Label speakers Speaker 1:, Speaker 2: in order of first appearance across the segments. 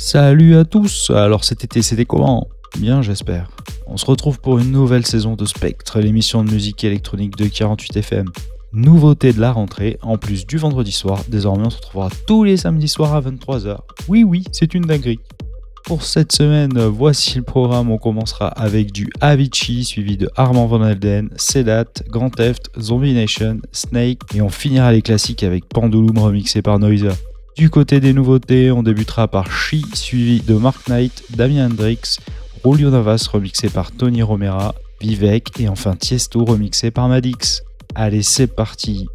Speaker 1: Salut à tous Alors cet été c'était comment? Bien j'espère. On se retrouve pour une nouvelle saison de Spectre, l'émission de musique électronique de 48 FM. Nouveauté de la rentrée, en plus du vendredi soir, désormais on se retrouvera tous les samedis soirs à 23h. Oui oui, c'est une dinguerie. Pour cette semaine, voici le programme. On commencera avec du Avicii, suivi de Armand Van Helden, Sedat, Grand Theft, Zombie Nation, Snake, et on finira les classiques avec Pendulum remixé par Noiser. Du côté des nouveautés, on débutera par She, suivi de Mark Knight, Damien Hendrix, Julio Navas remixé par Tony Romera, Vivek et enfin Tiesto remixé par Madix. Allez, c'est parti!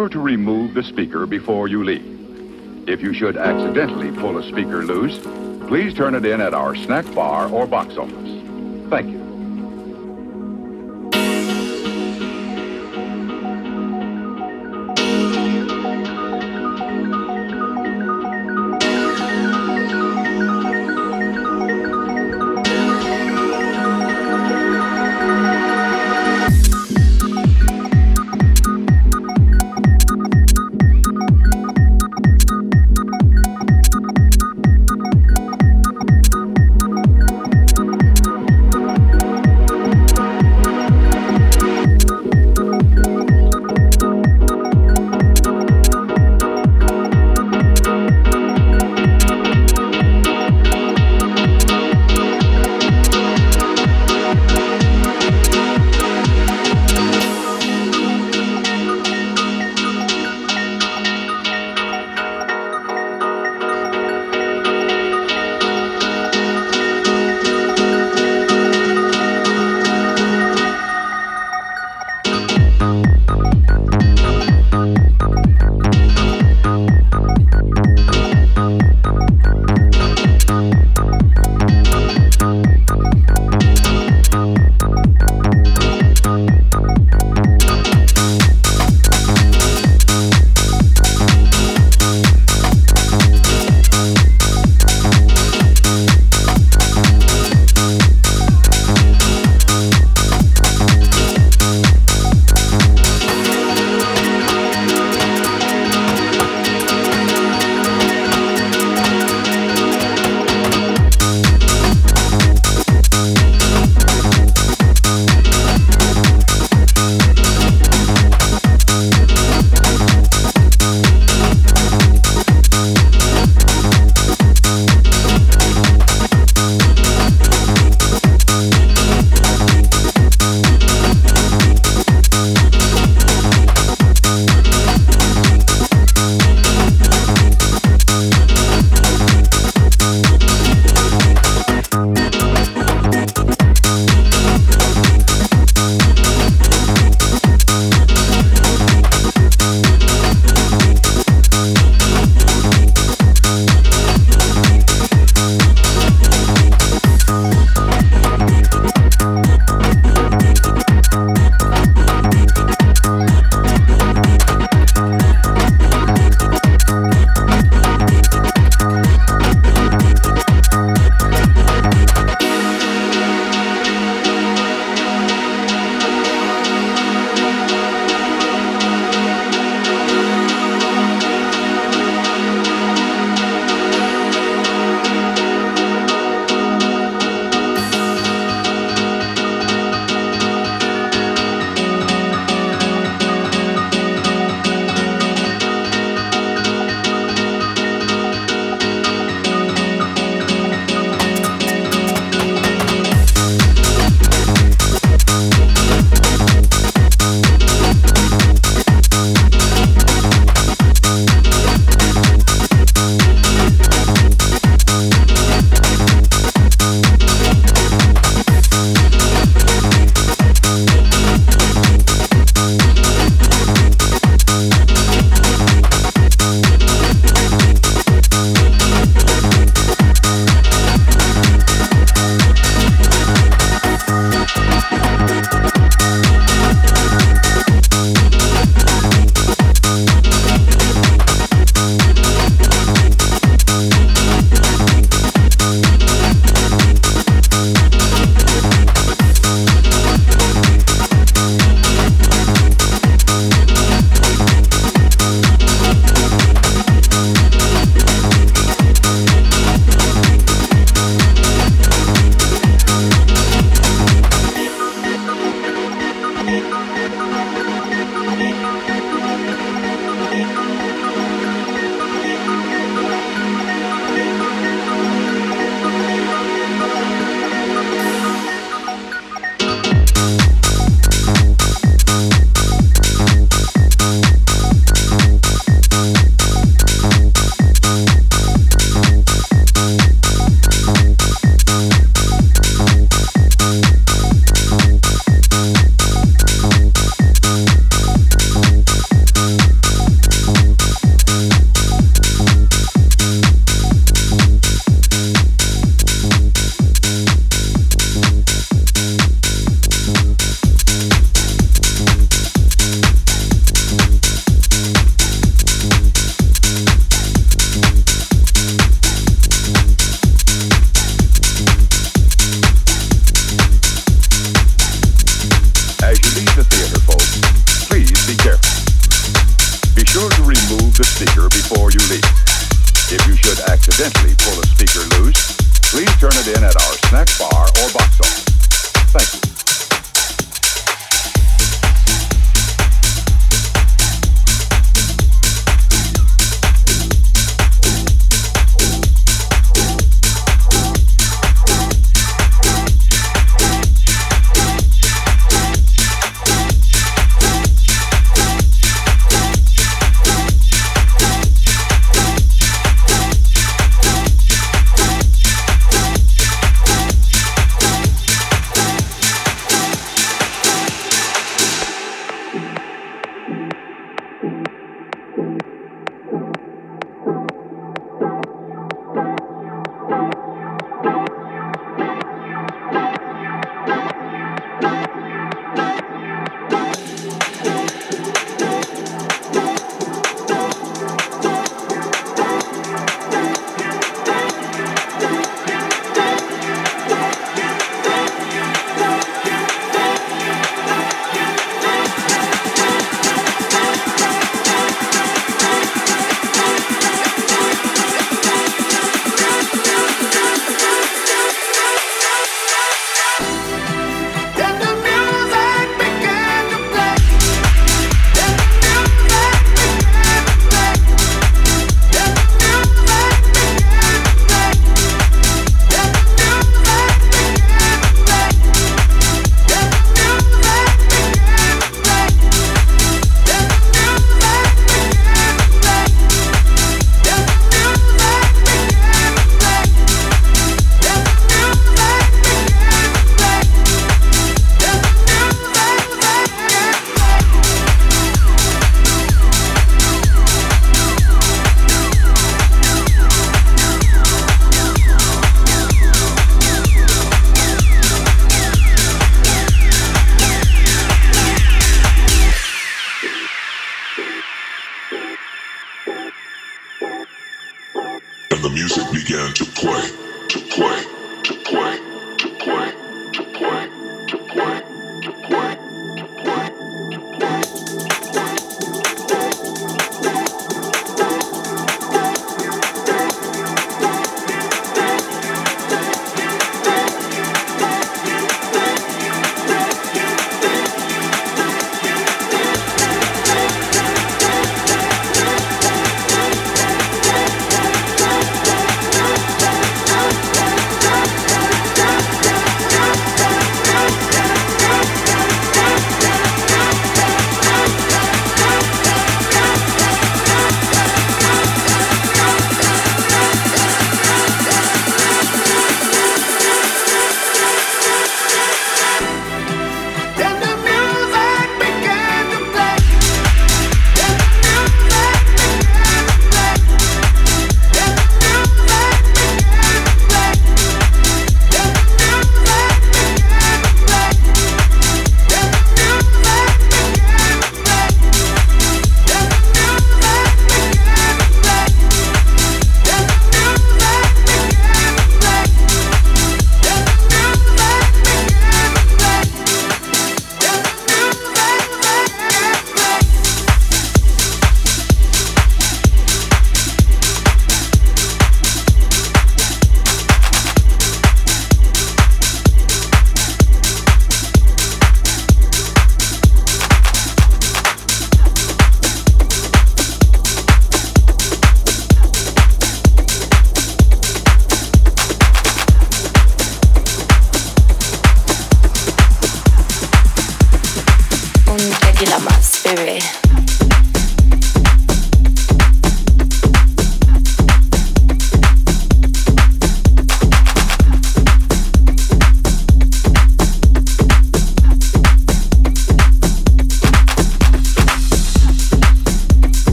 Speaker 2: Sure to remove the speaker before you leave. If you should accidentally pull a speaker loose, please turn it in at our snack bar or box office.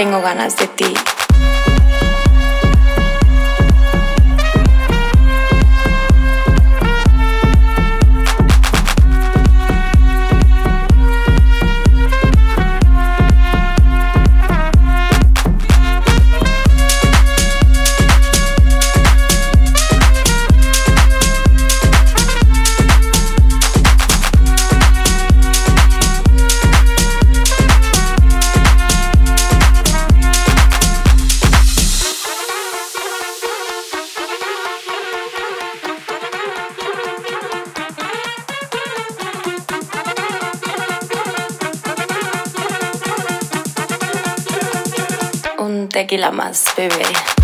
Speaker 3: Tengo ganas de ti. my spirit.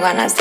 Speaker 3: Ganas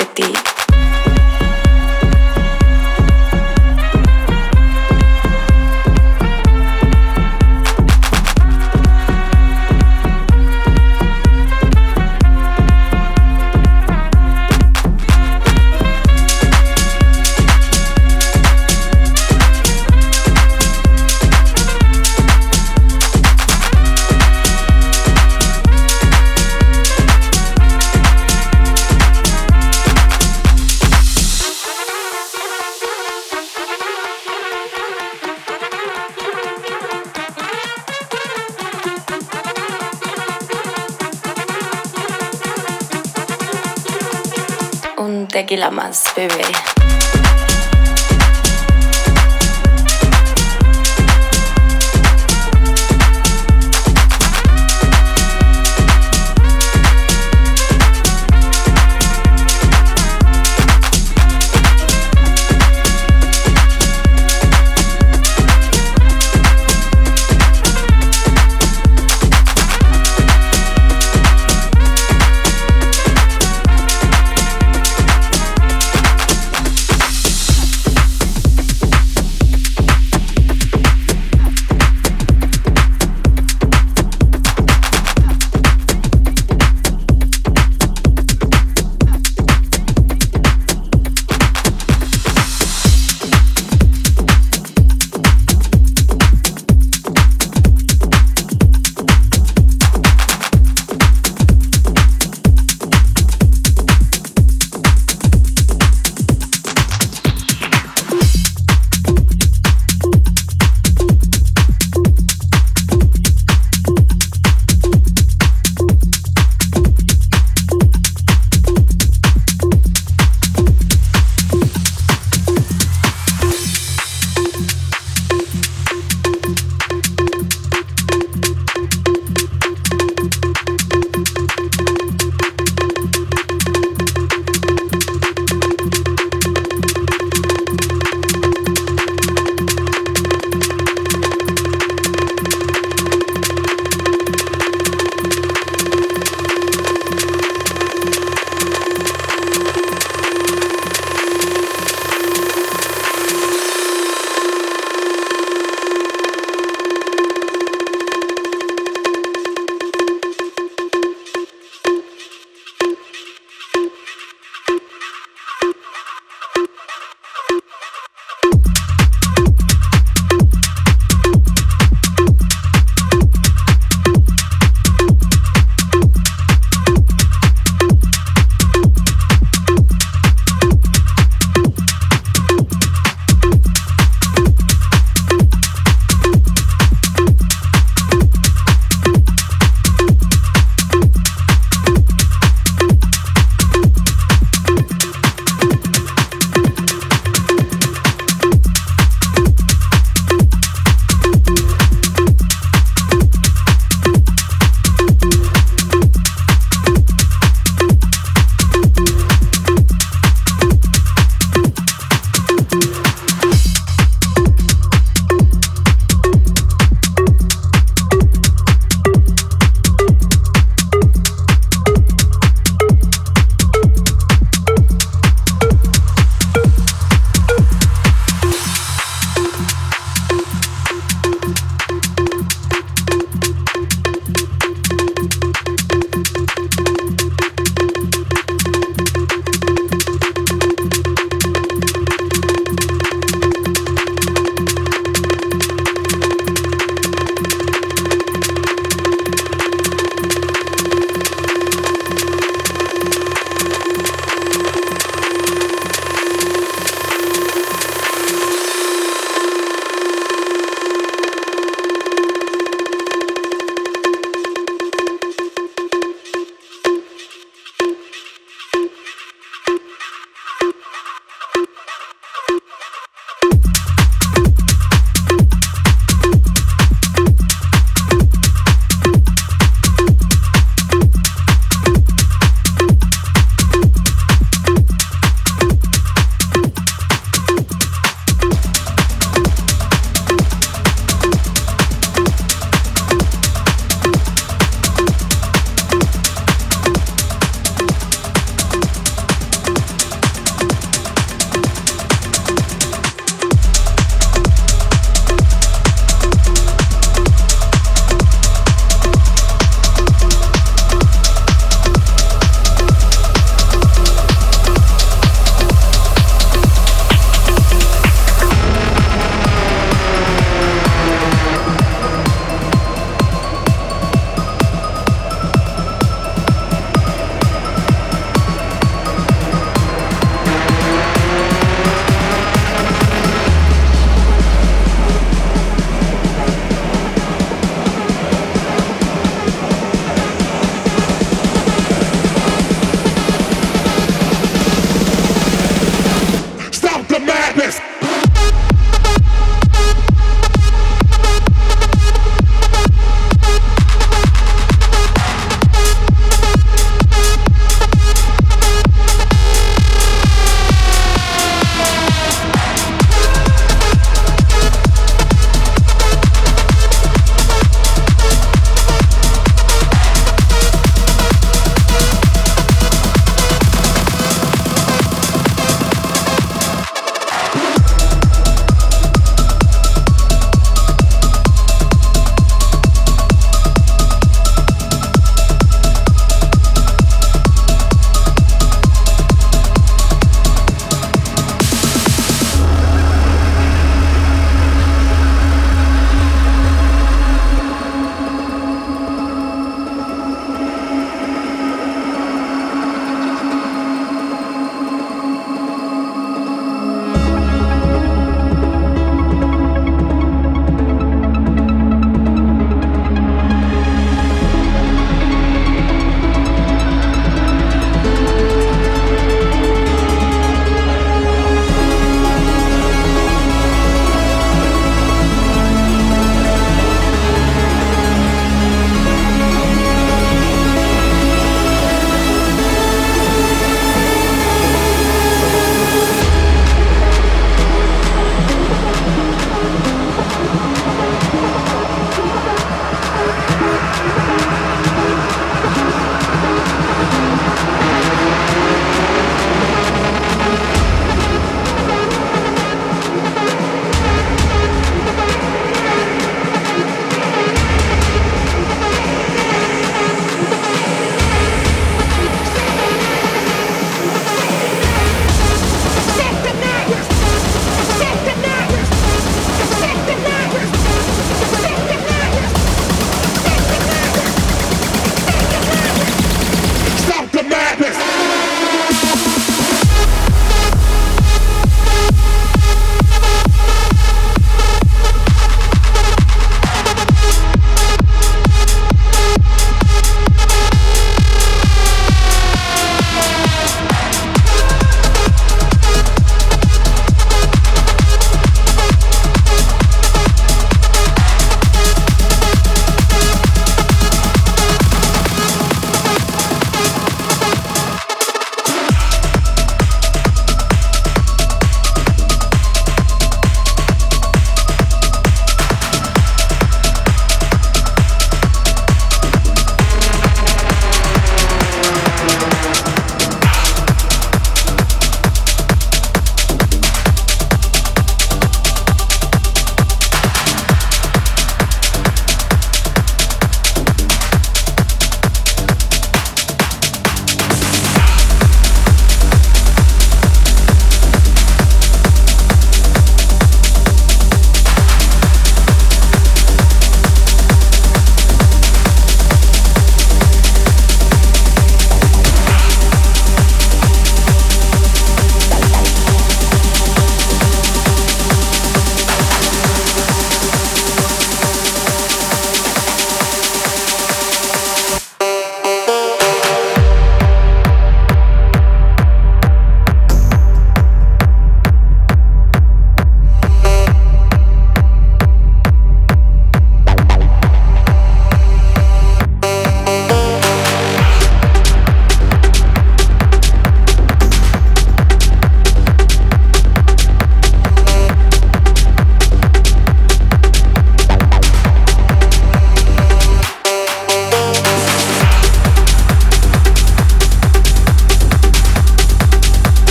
Speaker 3: my
Speaker 4: spirit.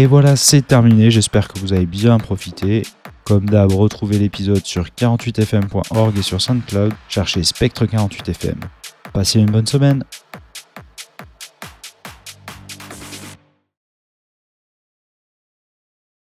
Speaker 1: Et voilà, c'est terminé. J'espère que vous avez bien profité. Comme d'hab, retrouvez l'épisode sur 48fm.org et sur SoundCloud. Cherchez Spectre 48fm. Passez une bonne semaine.